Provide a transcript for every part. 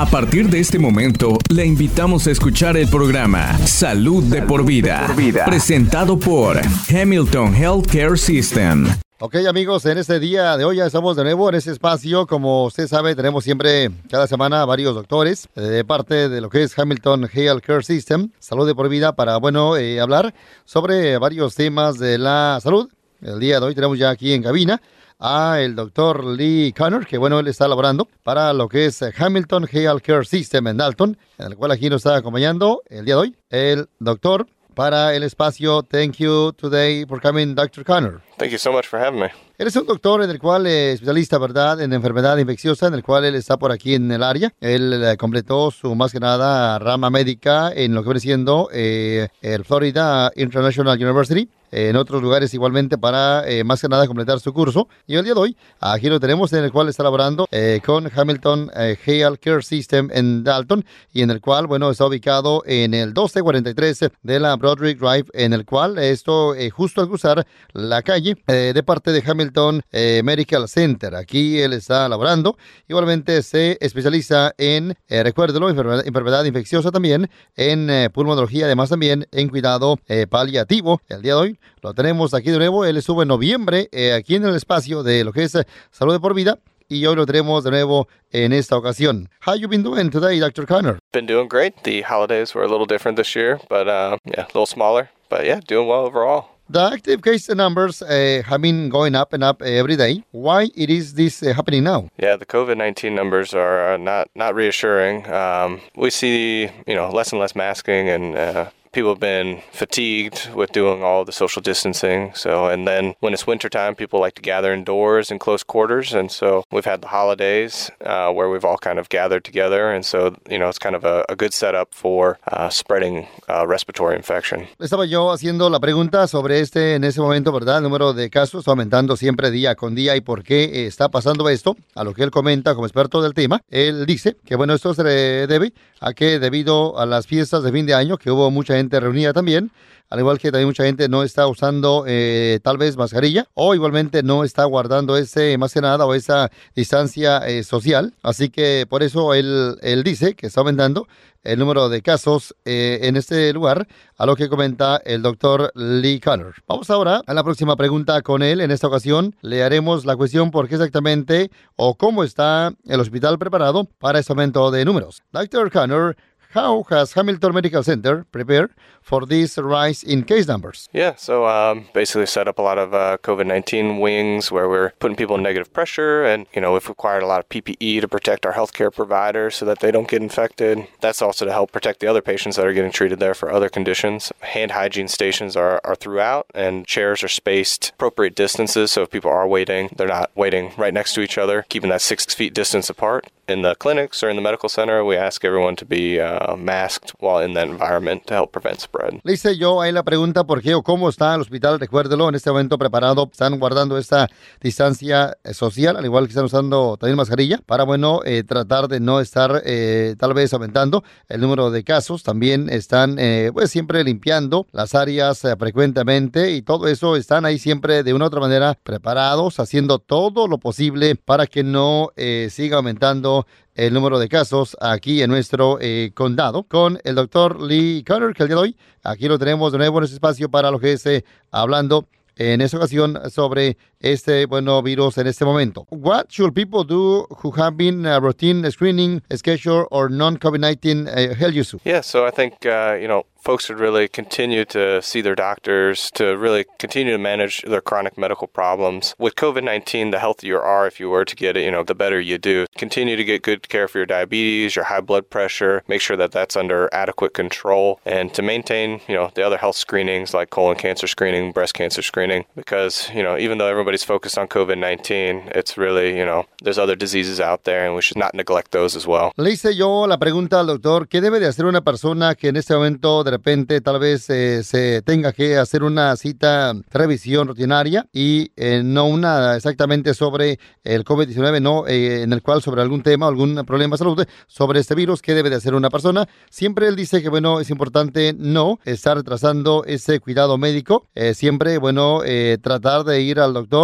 A partir de este momento, le invitamos a escuchar el programa Salud, de, por vida, presentado por Hamilton Healthcare System. Ok amigos, en este día de hoy ya estamos de nuevo en este espacio. Como usted sabe, tenemos siempre cada semana varios doctores eh, de parte de lo que es Hamilton Health Care System, salud de por vida, para, bueno, eh, hablar sobre varios temas de la salud. El día de hoy tenemos ya aquí en cabina a el doctor Lee Connor, que bueno, él está laborando para lo que es Hamilton Health Care System en Dalton, en el cual aquí nos está acompañando el día de hoy el doctor para el espacio. Thank you today for coming, Dr. Connor. Thank you so much for having me. Él es un doctor en el cual es especialista, ¿verdad?, en enfermedad infecciosa, en el cual él está por aquí en el área. Él eh, completó su más que nada rama médica en lo que viene siendo eh, el Florida International University en otros lugares igualmente para eh, más que nada completar su curso. Y el día de hoy, aquí lo tenemos en el cual está laborando eh, con Hamilton eh, Health Care System en Dalton y en el cual, bueno, está ubicado en el 1243 de la Broderick Drive, en el cual esto justo al cruzar la calle de parte de Hamilton Medical Center. Aquí él está laborando. Igualmente se especializa en, recuérdelo, enfermedad, enfermedad, infecciosa también, en pulmonología, además también en cuidado paliativo. El día de hoy lo tenemos aquí de nuevo. Él estuvo en noviembre eh, aquí en el espacio de lo que es eh, Salud de por Vida. Y hoy lo tenemos de nuevo en esta ocasión. How you been doing today, Dr. Connor? Been doing great. The holidays were a little different this year, but uh, yeah, a little smaller. But yeah, doing well overall. The active case numbers uh, have been going up and up every day. Why it is this uh, happening now? Yeah, the COVID nineteen numbers are not not reassuring. Um, we see you know less and less masking and uh, people have been fatigued with doing all the social distancing. So, and then when it's wintertime, people like to gather indoors in close quarters. And so we've had the holidays uh, where we've all kind of gathered together. And so, you know, it's kind of a, a good setup for uh, spreading uh, respiratory infection. Estaba yo haciendo la pregunta sobre este, en ese momento, ¿verdad? El número de casos aumentando siempre día con día y por qué está pasando esto. A lo que él comenta como experto del tema, él dice que, bueno, esto se debe a que debido a las fiestas de fin de año, que hubo mucha gente reunida también, al igual que también mucha gente no está usando eh, tal vez mascarilla o igualmente no está guardando ese más que nada o esa distancia eh, social. Así que por eso él, él dice que está aumentando el número de casos eh, en este lugar, a lo que comenta el doctor Lee Connor. Vamos ahora a la próxima pregunta con él. En esta ocasión le haremos la cuestión por qué exactamente o cómo está el hospital preparado para este aumento de números. Dr. Connor How has Hamilton Medical Center prepared for this rise in case numbers? Yeah, so um, basically set up a lot of uh, COVID 19 wings where we're putting people in negative pressure. And, you know, we've required a lot of PPE to protect our healthcare providers so that they don't get infected. That's also to help protect the other patients that are getting treated there for other conditions. Hand hygiene stations are, are throughout, and chairs are spaced appropriate distances. So if people are waiting, they're not waiting right next to each other, keeping that six feet distance apart. In the clinics or in the medical center, we ask everyone to be uh, uh, masked while in that environment to help prevent spread. Le hice yo ahí la pregunta por qué o cómo está el hospital, recuérdelo, en este momento preparado, están guardando esta distancia eh, social, al igual que están usando también mascarilla, para, bueno, eh, tratar de no estar eh, tal vez aumentando el número de casos. También están, eh, pues, siempre limpiando las áreas eh, frecuentemente y todo eso están ahí siempre de una u otra manera preparados, haciendo todo lo posible para que no eh, siga aumentando el número de casos aquí en nuestro eh, condado con el doctor Lee Connor, que el día de hoy aquí lo tenemos de nuevo en este espacio para lo que es eh, hablando en esta ocasión sobre este bueno virus en este momento. What should people do who have been uh, routine screening, schedule, or non-COVID-19 uh, health use? Yeah, so I think uh, you know folks should really continue to see their doctors to really continue to manage their chronic medical problems. With COVID 19, the healthier you are, if you were to get it, you know, the better you do. Continue to get good care for your diabetes, your high blood pressure, make sure that that's under adequate control, and to maintain, you know, the other health screenings like colon cancer screening, breast cancer screening, because, you know, even though everybody's focused on COVID 19, it's really, you know, there's other diseases out there and we should not neglect those as well. Le hice yo la pregunta al doctor, ¿qué debe de hacer una persona que en este momento de repente tal vez eh, se tenga que hacer una cita revisión rutinaria y eh, no una exactamente sobre el COVID-19, no eh, en el cual sobre algún tema, algún problema de salud, sobre este virus, ¿qué debe de hacer una persona? Siempre él dice que, bueno, es importante no estar retrasando ese cuidado médico, siempre, bueno, tratar de ir al doctor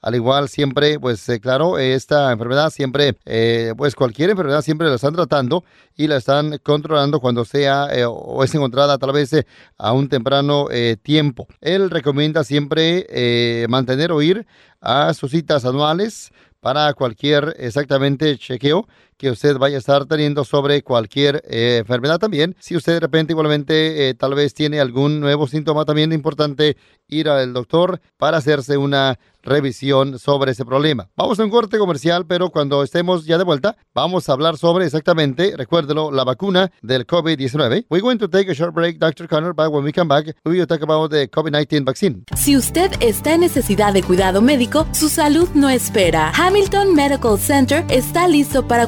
Al igual siempre, pues eh, claro, esta enfermedad siempre, eh, pues cualquier enfermedad siempre la están tratando y la están controlando cuando sea eh, o es encontrada tal vez a un temprano tiempo. Él recomienda siempre mantener o ir a sus citas anuales para cualquier exactamente chequeo que usted vaya a estar teniendo sobre cualquier eh, enfermedad también. Si usted de repente igualmente eh, tal vez tiene algún nuevo síntoma, también es importante ir al doctor para hacerse una revisión sobre ese problema. Vamos a un corte comercial, pero cuando estemos ya de vuelta, vamos a hablar sobre exactamente, recuérdelo, la vacuna del COVID-19. We're going to take a short break, Dr. Connor, but when we come back, we will talk about the COVID-19 vaccine. Si usted está en necesidad de cuidado médico, su salud no espera. Hamilton Medical Center está listo para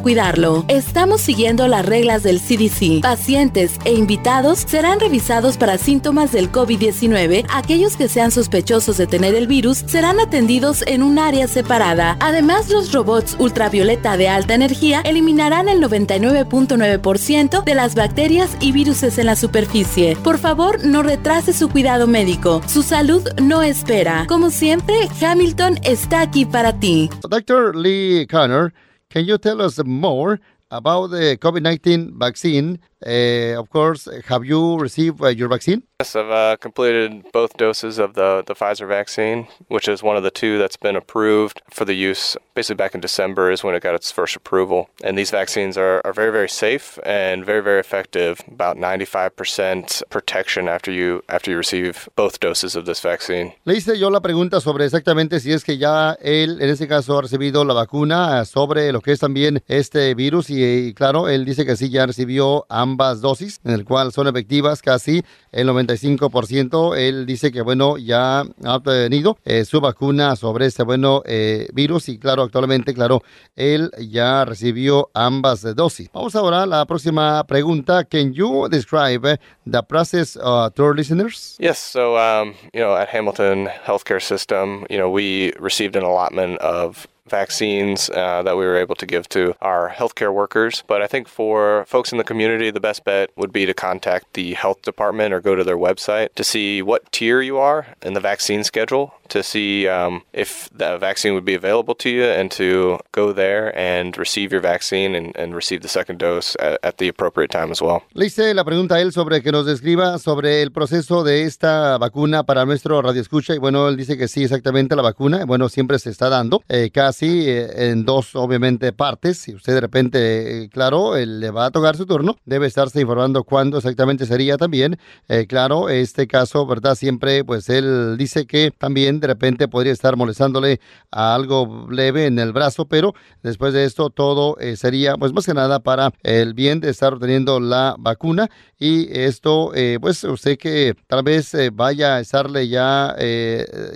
Estamos siguiendo las reglas del CDC. Pacientes e invitados serán revisados para síntomas del COVID-19. Aquellos que sean sospechosos de tener el virus serán atendidos en un área separada. Además, los robots ultravioleta de alta energía eliminarán el 99.9% de las bacterias y virus en la superficie. Por favor, no retrase su cuidado médico. Su salud no espera. Como siempre, Hamilton está aquí para ti. Dr. Lee Connor, can you tell us more about the COVID-19 vaccine Uh, of course, have you received uh, your vaccine? Yes, I've uh, completed both doses of the, Pfizer vaccine, which is one of the two that's been approved for the use. Basically, back in December is when it got its first approval. And these vaccines are, are very, very safe and very, very effective. About 95% protection after you after you receive both doses of this vaccine. Le hice yo la pregunta sobre exactamente si es que ya él, en este caso, ha recibido la vacuna sobre lo que es también este virus. Y, y claro, él dice que sí, ya recibió ambas dosis, en el cual son efectivas casi el 95%. Él dice que, bueno, ya ha obtenido eh, su vacuna sobre este, bueno, eh, virus y, claro, actualmente, claro, él ya recibió ambas dosis. Vamos ahora a la próxima pregunta. Can you describe the process uh, to our listeners? Yes, so, um, you know, at Hamilton Healthcare System, you know, we received an allotment of vaccines uh, that we were able to give to our healthcare workers. But I think for folks in the community, the best bet would be to contact the health department or go to their website to see what tier you are in the vaccine schedule to see um, if the vaccine would be available to you and to go there and receive your vaccine and, and receive the second dose at, at, the appropriate time as well. Le hice la pregunta a él sobre que nos describa sobre el proceso de esta vacuna para nuestro radio escucha y bueno, él dice que sí, exactamente la vacuna, bueno, siempre se está dando eh, casi eh, en dos, obviamente, partes. Si usted de repente, eh, claro, le va a tocar su turno, debe estarse informando cuándo exactamente sería también. Eh, claro, este caso, ¿verdad? Siempre, pues él dice que también de repente podría estar molestándole a algo leve en el brazo, pero después de esto todo sería, pues más que nada para el bien de estar obteniendo la vacuna. Y esto, pues usted que tal vez vaya a estarle ya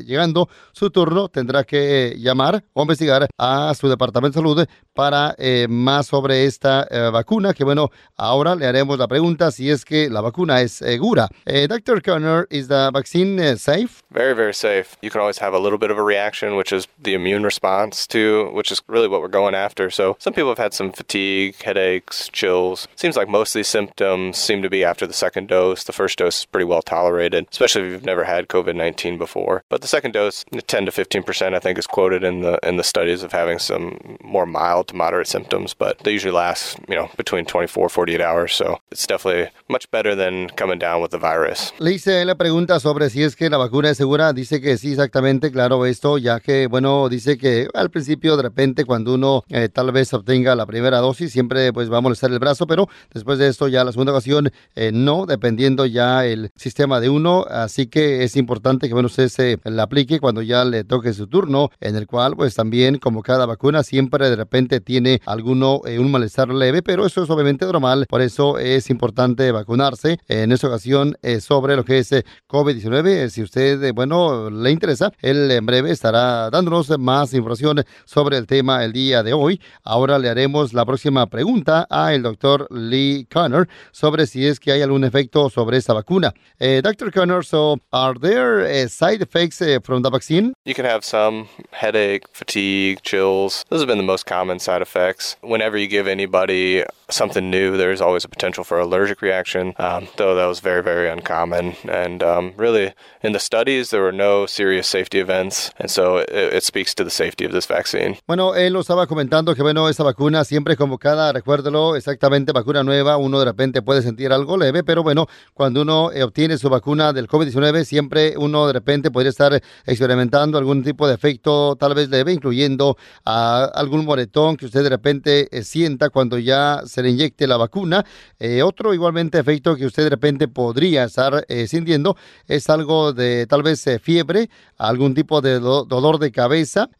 llegando su turno, tendrá que llamar o investigar a su departamento de salud para eh, más sobre esta eh, vacuna, que bueno, ahora le haremos la pregunta si es que la vacuna es segura. Eh, Dr. Connor, is the vaccine safe? Very, very safe. Can always have a little bit of a reaction, which is the immune response to, which is really what we're going after. So some people have had some fatigue, headaches, chills. Seems like most of these symptoms seem to be after the second dose. The first dose is pretty well tolerated, especially if you've never had COVID-19 before. But the second dose, 10 to 15%, I think, is quoted in the in the studies of having some more mild to moderate symptoms, but they usually last, you know, between 24 48 hours. So it's definitely much better than coming down with the virus. Le la pregunta sobre si es que la vacuna es segura. Dice que sí, exactamente, claro, esto, ya que, bueno, dice que al principio, de repente, cuando uno eh, tal vez obtenga la primera dosis, siempre pues va a molestar el brazo, pero después de esto, ya la segunda ocasión, eh, no, dependiendo ya el sistema de uno. Así que es importante que, bueno, usted se la aplique cuando ya le toque su turno, en el cual, pues también como cada vacuna, siempre de repente tiene alguno, eh, un malestar leve, pero eso es obviamente normal, por eso es importante vacunarse. En esta ocasión, eh, sobre lo que es eh, COVID-19, si usted, bueno, le interesa, él en breve estará dándonos más información sobre el tema el día de hoy. Ahora le haremos la próxima pregunta al doctor Lee Connor sobre si es que hay algún efecto sobre esta vacuna. Dr. Connor, so are there side effects from the vaccine? You can have some headache, fatigue, chills. Those have been the most common side effects. Whenever you give anybody something new, there's always a potential for allergic reaction, um, though that was very, very uncommon. And um, really, in the studies, there were no serious serious safety events. And so it, it speaks to the safety of this vaccine. Bueno, él lo estaba comentando que, bueno, esta vacuna siempre como cada, recuérdelo, exactamente vacuna nueva, uno de repente puede sentir algo leve, pero bueno, cuando uno eh, obtiene su vacuna del COVID-19, siempre uno de repente podría estar experimentando algún tipo de efecto tal vez leve, incluyendo a algún moretón que usted de repente eh, sienta cuando ya se le inyecte la vacuna. Eh, otro igualmente efecto que usted de repente podría estar sintiendo es algo de tal vez fiebre, algún tipo de dolor de cabeza,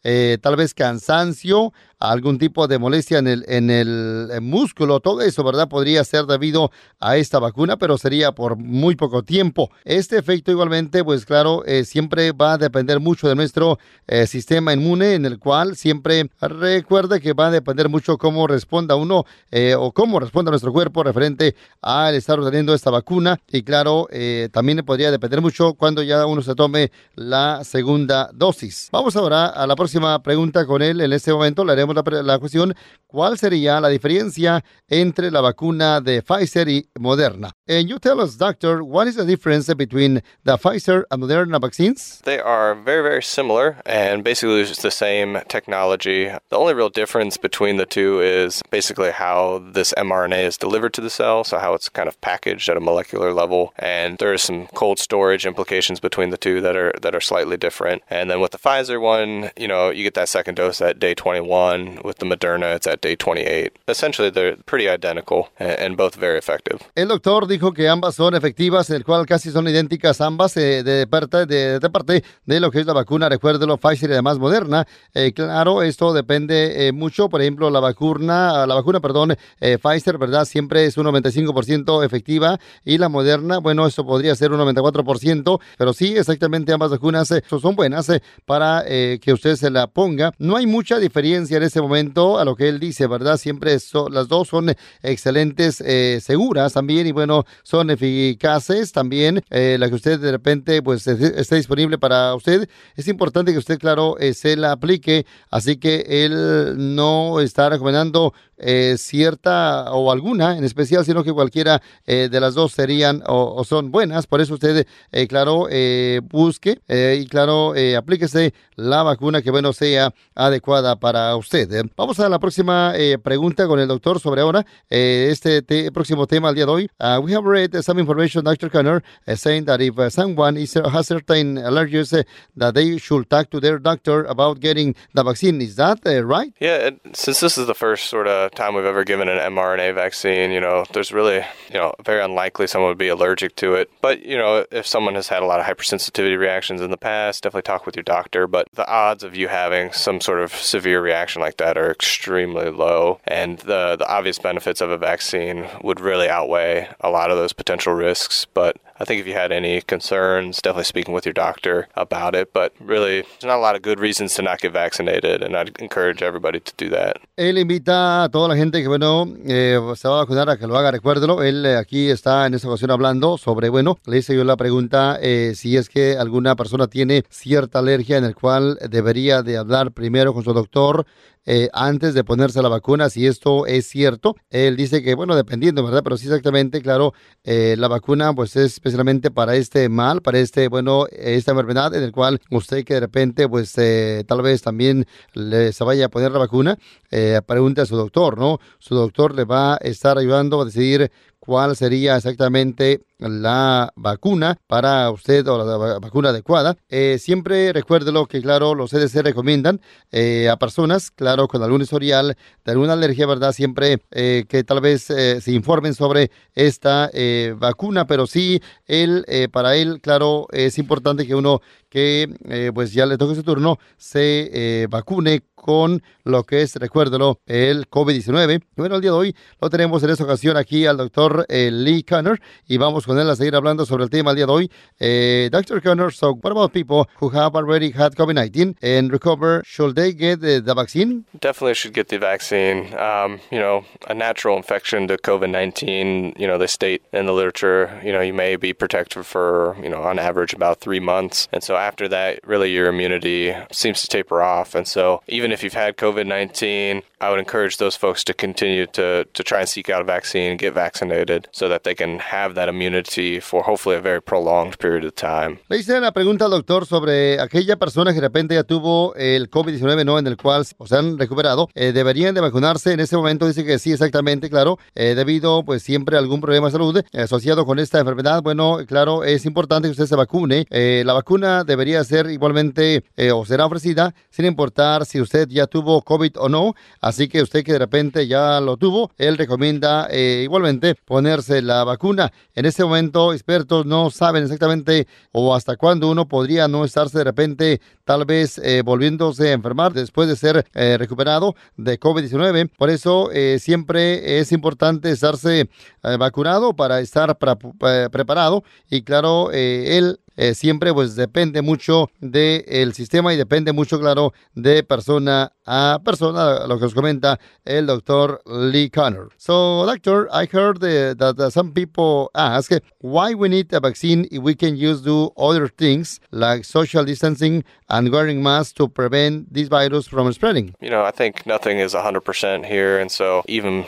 tal vez cansancio, algún tipo de molestia en el, en el músculo, todo eso, ¿verdad? Podría ser debido a esta vacuna, pero sería por muy poco tiempo. Este efecto igualmente, pues claro, eh, siempre va a depender mucho de nuestro eh, sistema inmune, en el cual siempre recuerda que va a depender mucho cómo responda uno eh, o cómo responda nuestro cuerpo referente al estar obteniendo esta vacuna. Y claro, también podría depender mucho cuando ya uno se tome la segunda dosis. Vamos ahora a la próxima pregunta con él. En este momento le haremos la, la cuestión, ¿cuál sería la diferencia entre la vacuna de Pfizer y Moderna? And you tell us, doctor, what is the difference between the Pfizer and Moderna vaccines? They are very, very similar and basically it's the same technology. The only real difference between the two is basically how this mRNA is delivered to the cell, so how it's kind of packaged at a molecular level. And there are some cold storage implications between the two that are that are slightly different. And then with the Pfizer one, you know, you get that second dose at day 21. With the Moderna, it's at day 28. Essentially, they're pretty identical and both very effective. El doctor dijo que ambas son efectivas, el cual casi son idénticas ambas eh, de, parte, de, de, parte de lo que es la vacuna, recuérdelo, Pfizer y además Moderna. Eh, claro, esto depende eh, mucho, por ejemplo, la vacuna, la vacuna, perdón, Pfizer, ¿verdad? Siempre es un 95% efectiva y la Moderna, bueno, eso podría ser un 94%, pero sí, exactamente ambas vacunas son buenas para que usted se la ponga. No hay mucha diferencia en ese momento a lo que él dice, ¿verdad? Siempre las dos son excelentes, seguras también y bueno, son eficaces también. Eh, la que usted de repente pues esté disponible para usted. Es importante que usted, claro, eh, se la aplique. Así que él no está recomendando eh, cierta o alguna en especial, sino que cualquiera eh, de las dos serían o, son buenas. Por eso usted, eh, claro, busque y claro, aplíquese la vacuna que, bueno, sea adecuada para usted. Vamos a la próxima pregunta con el doctor sobre ahora este próximo tema al día de hoy. Uh, we have read some information, Dr. Conner, saying that if uh, someone is, has certain allergies, that they should talk to their doctor about getting the vaccine. Is that right? Yeah, since this is the first sort of time we've ever given an mRNA vaccine, you know, there's really, you know, very unlikely someone would be allergic to it. But, you know, if someone has had a lot of hypersensitivity reactions in the past, definitely talk with your doctor. But the odds of you having some sort of severe reaction like that are extremely low. And the, the obvious benefits of a vaccine would really outweigh a lot of those potential risks. But I think if you had any concerns, definitely speaking with your doctor about it. But really, there's not a lot of good reasons to not get vaccinated, and I'd encourage everybody to do that. Él invita a toda la gente que, bueno, eh, se va a vacunar a que lo haga, recuérdelo. Él eh, aquí está en esta ocasión hablando sobre, bueno, le hice yo la pregunta eh, si es que alguna persona tiene cierta alergia en el cual debería de hablar primero con su doctor eh, antes de ponerse la vacuna, si esto es cierto. Él dice que, bueno, dependiendo, ¿verdad? Pero sí exactamente, claro, eh, la vacuna pues es especialmente para este mal, para este, bueno, esta enfermedad en el cual usted que de repente pues eh, tal vez también le, se vaya a poner la vacuna, pregunte a su doctor, ¿no? Su doctor le va a estar ayudando a decidir cuál sería exactamente la vacuna para usted o la vacuna adecuada. Eh, siempre recuérdelo que, claro, los CDC recomiendan eh, a personas, claro, con algún historial de alguna alergia, ¿verdad? Siempre eh, que tal vez se informen sobre esta vacuna, pero sí, él, para él, claro, es importante que uno que pues ya le toque su turno se vacune con lo que es, recuérdelo, el COVID-19. Bueno, el día de hoy lo tenemos en esta ocasión aquí al doctor Lee Conner y vamos con él a seguir hablando sobre el tema el día de hoy. Eh, Dr. Connor, so what about people who have already had COVID-19 and recover? Should they get the, the, vaccine? Definitely should get the vaccine. Um, you know, a natural infection to COVID-19, you know, they state in the literature, you know, you may be protected for, you know, on average about three months. And so after that, really your immunity seems to taper off. And so even if you've had COVID-19, I would encourage those folks to continue to, to try and seek out a vaccine, get vaccinated so that they can have that immunity for hopefully a very prolonged period of time. Le hice la pregunta al doctor sobre aquella persona que de repente ya tuvo el COVID-19, ¿no? En el cual se han recuperado. Eh, ¿Deberían de vacunarse? En ese momento dice que sí, exactamente, claro. Eh, debido, pues, siempre a algún problema de salud asociado con esta enfermedad. Bueno, claro, es importante que usted se vacune. Eh, la vacuna debería ser igualmente o será ofrecida sin importar si usted ya tuvo COVID o no. Así que usted que de repente ya lo tuvo, él recomienda igualmente ponerse la vacuna. En este momento, expertos no saben exactamente o hasta cuándo uno podría no estarse de repente tal vez eh, volviéndose a enfermar después de ser eh, recuperado de COVID-19. Por eso eh, siempre es importante estarse vacunado para estar preparado y claro, él eh, siempre pues depende mucho del sistema y depende mucho, claro, de persona a persona, lo que nos comenta el doctor Lee Connor. So, doctor, I heard that some people ask why we need a vaccine if we can use do other things like social distancing and wearing masks to prevent this virus from spreading. You know, I think nothing is 100% here, and so even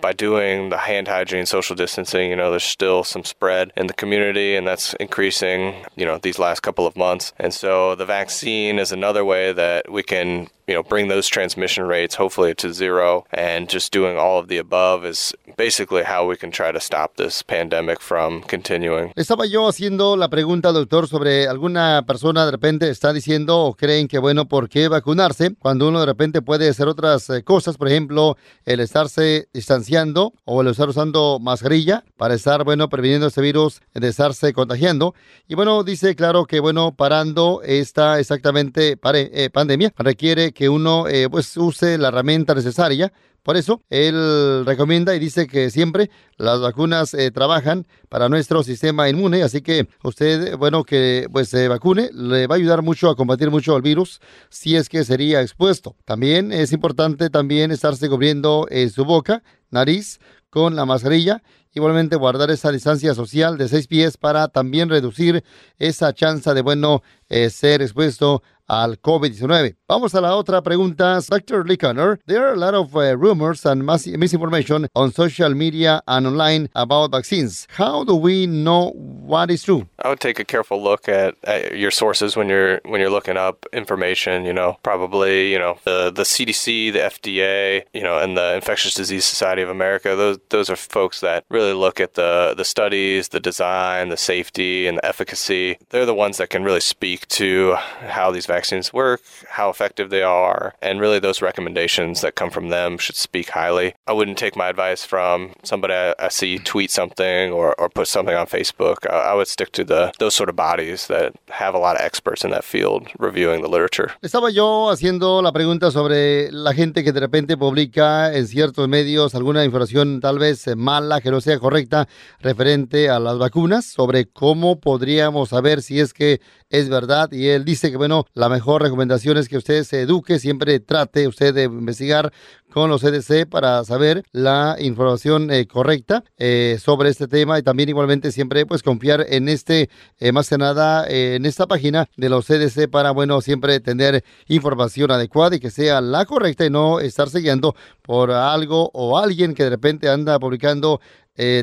by doing the hand hygiene, social distancing, you know, there's still some spread in the community, and that's increasing, you know, these last couple of months. And so the vaccine is another way that we can you know, bring those transmission rates hopefully to zero. And just doing all of the above is basically how we can try to stop this pandemic from continuing. Estaba yo haciendo la pregunta, doctor, sobre alguna persona de repente está diciendo o creen que, bueno, ¿por qué vacunarse? Cuando uno de repente puede hacer otras eh, cosas, por ejemplo, el estarse distanciando o el estar usando mascarilla para estar, bueno, previniendo este virus de estarse contagiando. Y bueno, dice, claro, que, bueno, parando esta exactamente pare, eh, pandemia requiere que que uno eh, pues use la herramienta necesaria. Por eso, él recomienda y dice que siempre las vacunas eh, trabajan para nuestro sistema inmune, así que usted, bueno, que pues se vacune, le va a ayudar mucho a combatir mucho el virus si es que sería expuesto. También es importante también estarse cubriendo eh, su boca, nariz con la mascarilla Igualmente guardar esa distancia social de seis pies para también reducir esa chance de, bueno, ser expuesto al COVID-19. Vamos a la otra pregunta. Dr. Lee Connor, there are a lot of uh, rumors and misinformation on social media and online about vaccines. How do we know what is true? I would take a careful look at, at, your sources when you're when you're looking up information. You know, probably you know the the CDC, the FDA, you know, and the Infectious Disease Society of America. Those those are folks that really look at the the studies, the design, the safety, and the efficacy. They're the ones that can really speak to how these vaccines vaccines work, how effective they are, and really those recommendations that come from them should speak highly. I wouldn't take my advice from somebody I, I see tweet something or, or put something on Facebook. I, I, would stick to the those sort of bodies that have a lot of experts in that field reviewing the literature. Estaba yo haciendo la pregunta sobre la gente que de repente publica en ciertos medios alguna información tal vez mala, que no sea correcta, referente a las vacunas, sobre cómo podríamos saber si es que es verdad. Y él dice que, bueno, la mejor recomendación es que usted se eduque, siempre trate usted de investigar con los CDC para saber la información eh, correcta eh, sobre este tema y también igualmente siempre pues confiar en este, eh, más que nada, en esta página de los CDC para, bueno, siempre tener información adecuada y que sea la correcta y no estar siguiendo por algo o alguien que de repente anda publicando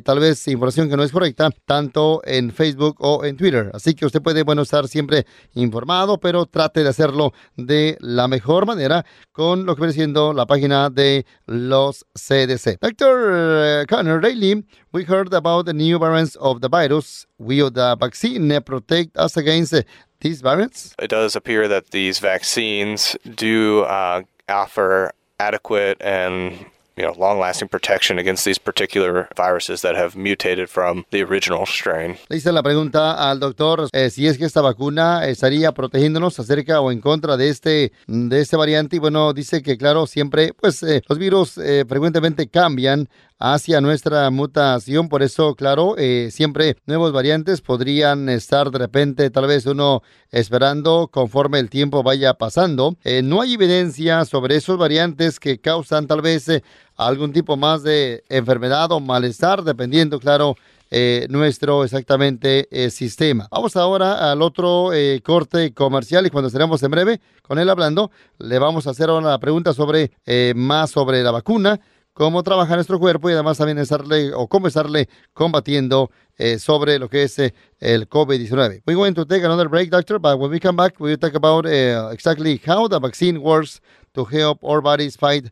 tal vez información que no es correcta, tanto en Facebook o en Twitter. Así que usted puede, bueno, estar siempre informado, pero trate de hacerlo de la mejor manera con lo que viene siendo la página de los CDC. Dr. Eh, Connor Daly, we heard about the new variants of the virus. Will the vaccine protect us against these variants? It does appear that these vaccines do uh, offer adequate and you know, long-lasting protection against these particular viruses that have mutated from the original strain. Le hice la pregunta al doctor eh, si es que esta vacuna estaría protegiéndonos acerca o en contra de este de este variante y bueno dice que claro siempre pues eh, los virus eh, frecuentemente cambian hacia nuestra mutación. Por eso, claro, eh, siempre nuevos variantes podrían estar de repente, tal vez uno esperando conforme el tiempo vaya pasando. Eh, no hay evidencia sobre esos variantes que causan tal vez eh, algún tipo más de enfermedad o malestar, dependiendo, claro, nuestro exactamente sistema. Vamos ahora al otro corte comercial y cuando estaremos en breve con él hablando, le vamos a hacer una pregunta sobre más sobre la vacuna cómo trabaja nuestro cuerpo y además también estarle o cómo combatiendo eh, sobre lo que es eh, el COVID-19. We're going to take another break, doctor, but when we come back, we'll talk about uh, exactly how the vaccine works to help our bodies fight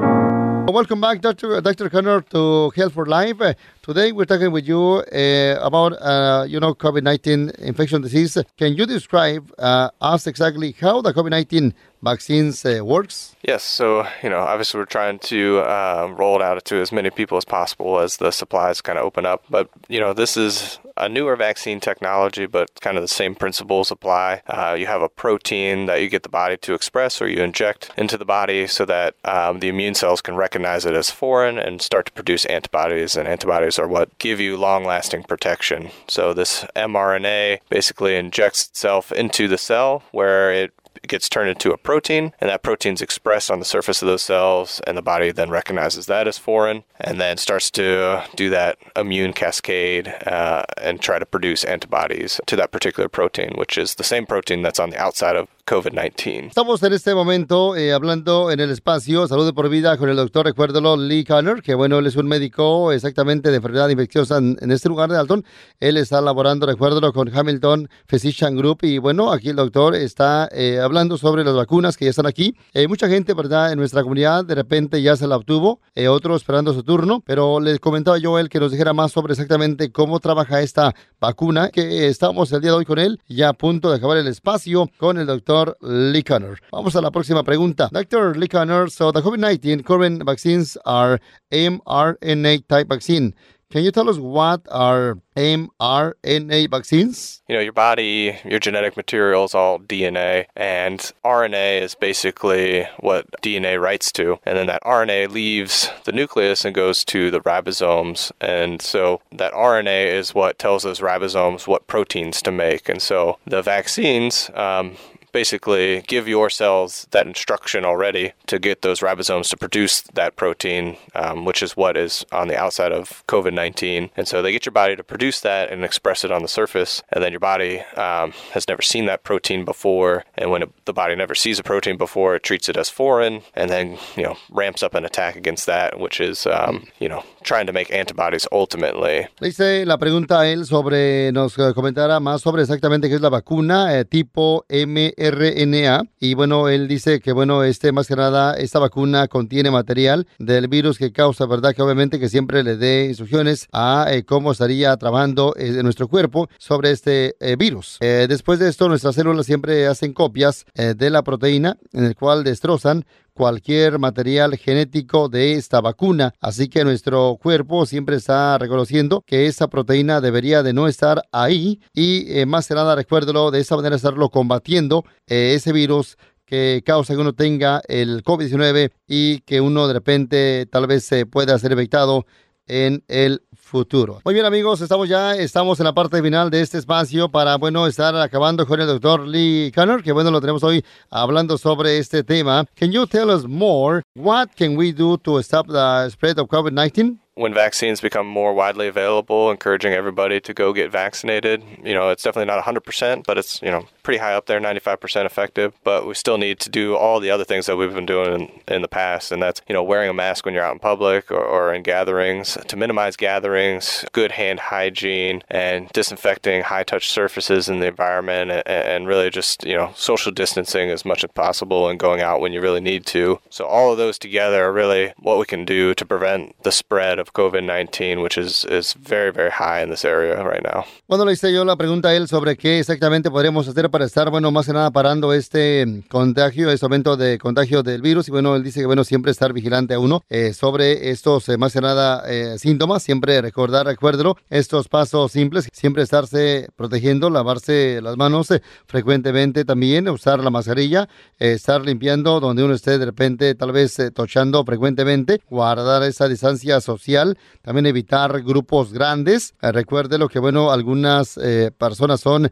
Welcome back, Dr. Dr. Connor, to Health for Life. Today we're talking with you uh, about, uh, you know, COVID-19 infection disease. Can you describe uh, us exactly how the COVID-19 vaccines uh, works? Yes. So, you know, obviously we're trying to uh, roll it out to as many people as possible as the supplies kind of open up. But, you know, this is a newer vaccine technology, but kind of the same principles apply. Uh, you have a protein that you get the body to express or you inject into the body so that um, the immune cells can recognize it as foreign and start to produce antibodies. And antibodies are what give you long lasting protection. So, this mRNA basically injects itself into the cell where it gets turned into a protein, and that protein is expressed on the surface of those cells, and the body then recognizes that as foreign, and then starts to do that immune cascade uh, and try to produce antibodies to that particular protein, which is the same protein that's on the outside of COVID-19. Estamos en este momento eh, hablando en el espacio Salud de por Vida con el doctor, recuérdalo, Lee Conner, que bueno, él es un médico exactamente de enfermedad infecciosa en, este lugar de Alton. Él está laborando, recuérdalo, con Hamilton Physician Group. Y bueno, aquí el doctor está eh, hablando sobre las vacunas que ya están aquí. Eh, mucha gente, ¿verdad? En nuestra comunidad de repente ya se la obtuvo, otros esperando su turno. Pero les comentaba yo él que nos dijera más sobre exactamente cómo trabaja esta vacuna, que estamos el día de hoy con él, ya a punto de acabar el espacio con el doctor Lee Conner. Vamos a la próxima pregunta. Dr. Lee Conner, so the COVID-19 current vaccines are mRNA type vaccine. Can you tell us what are mRNA vaccines? You know, your body, your genetic material is all DNA, and RNA is basically what DNA writes to. And then that RNA leaves the nucleus and goes to the ribosomes. And so that RNA is what tells those ribosomes what proteins to make. And so the vaccines, um, basically give your cells that instruction already to get those ribosomes to produce that protein, um, which is what is on the outside of COVID 19. And so they get your body to produce that and express it on the surface. And then your body um, has never seen that protein before. And when it, the body never sees a protein before, it treats it as foreign and then, you know, ramps up an attack against that, which is, um, you know, trying to make antibodies ultimately. Dice la pregunta él sobre, nos comentará más sobre exactamente qué es la vacuna eh, tipo M RNA. Y bueno, él dice que, bueno, este más que nada, esta vacuna contiene material del virus que causa, ¿verdad? Que obviamente que siempre le dé instrucciones a eh, cómo estaría trabajando eh, nuestro cuerpo sobre este eh, virus. Eh, después de esto, nuestras células siempre hacen copias eh, de la proteína en el cual destrozan cualquier material genético de esta vacuna. Así que nuestro cuerpo siempre está reconociendo que esa proteína debería de no estar ahí y eh, más que nada recuérdelo de esa manera estarlo combatiendo eh, ese virus que causa que uno tenga el COVID-19 y que uno de repente tal vez se pueda ser infectado en el futuro. Muy bien amigos, estamos ya, estamos en la parte final de este espacio para, bueno, estar acabando con el doctor Lee Conner, que bueno, lo tenemos hoy hablando sobre este tema. Can you tell us more? What can we do to stop the spread of COVID-19? when vaccines become more widely available, encouraging everybody to go get vaccinated. You know, it's definitely not 100%, but it's, you know, pretty high up there, 95% effective. But we still need to do all the other things that we've been doing in, in the past. And that's, you know, wearing a mask when you're out in public or, or in gatherings to minimize gatherings, good hand hygiene, and disinfecting high touch surfaces in the environment, and, and really just, you know, social distancing as much as possible and going out when you really need to. So all of those together are really what we can do to prevent the spread of COVID-19, which is, is very, very high in this area right now. Bueno, le hice yo la pregunta a él sobre qué exactamente podríamos hacer para estar, bueno, más que nada parando este contagio, este aumento de contagio del virus. Y bueno, él dice que, bueno, siempre estar vigilante a uno eh, sobre estos, eh, más que nada, eh, síntomas. Siempre recordar, recuérdelo, estos pasos simples. Siempre estarse protegiendo, lavarse las manos frecuentemente también, usar la mascarilla, estar limpiando donde uno esté de repente, tal vez tochando frecuentemente, guardar esa distancia social, también evitar grupos grandes. recuerde lo que, bueno, algunas personas son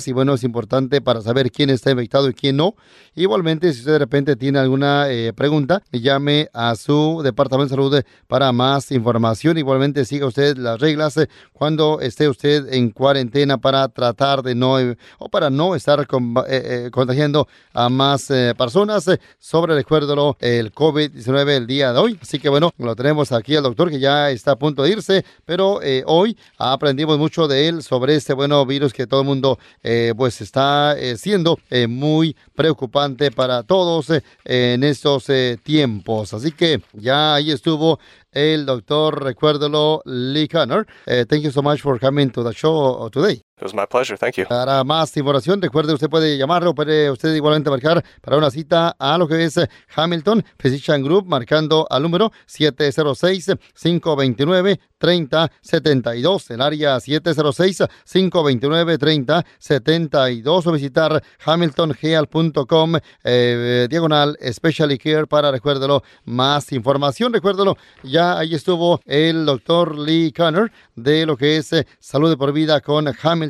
asintomáticas y bueno, es importante para saber quién está infectado y quién no. Igualmente, si usted de repente tiene alguna eh, pregunta, llame a su departamento de salud para más información. Igualmente, siga usted las reglas eh, cuando esté usted en cuarentena para tratar de no o para no estar eh, contagiando a más personas. sobre, recuérdalo, el COVID-19 el día de hoy. Así que bueno, lo tenemos aquí al doctor que ya está a punto de irse, pero hoy aprendimos mucho de él sobre este bueno virus que todo el mundo eh, pues está eh, siendo eh, muy preocupante para todos en estos tiempos. Así que ya ahí estuvo el doctor, recuérdelo, Lee Connor. thank you so much for coming to the show today. It was my pleasure. Thank you. Para más información, recuerde, usted puede llamarlo, puede usted igualmente marcar para una cita a lo que es Hamilton Physician Group, marcando al número 706-529-3072, el área 706-529-3072, o visitar hamiltongeal.com, eh, diagonal Specialty Care para, recuérdelo, más información. Recuérdelo, ya ahí estuvo el doctor Lee Connor de lo que es eh, salud de por vida con Hamilton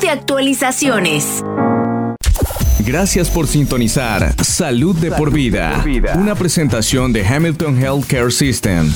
de actualizaciones. Gracias por sintonizar Salud de por vida, una presentación de Hamilton Healthcare System.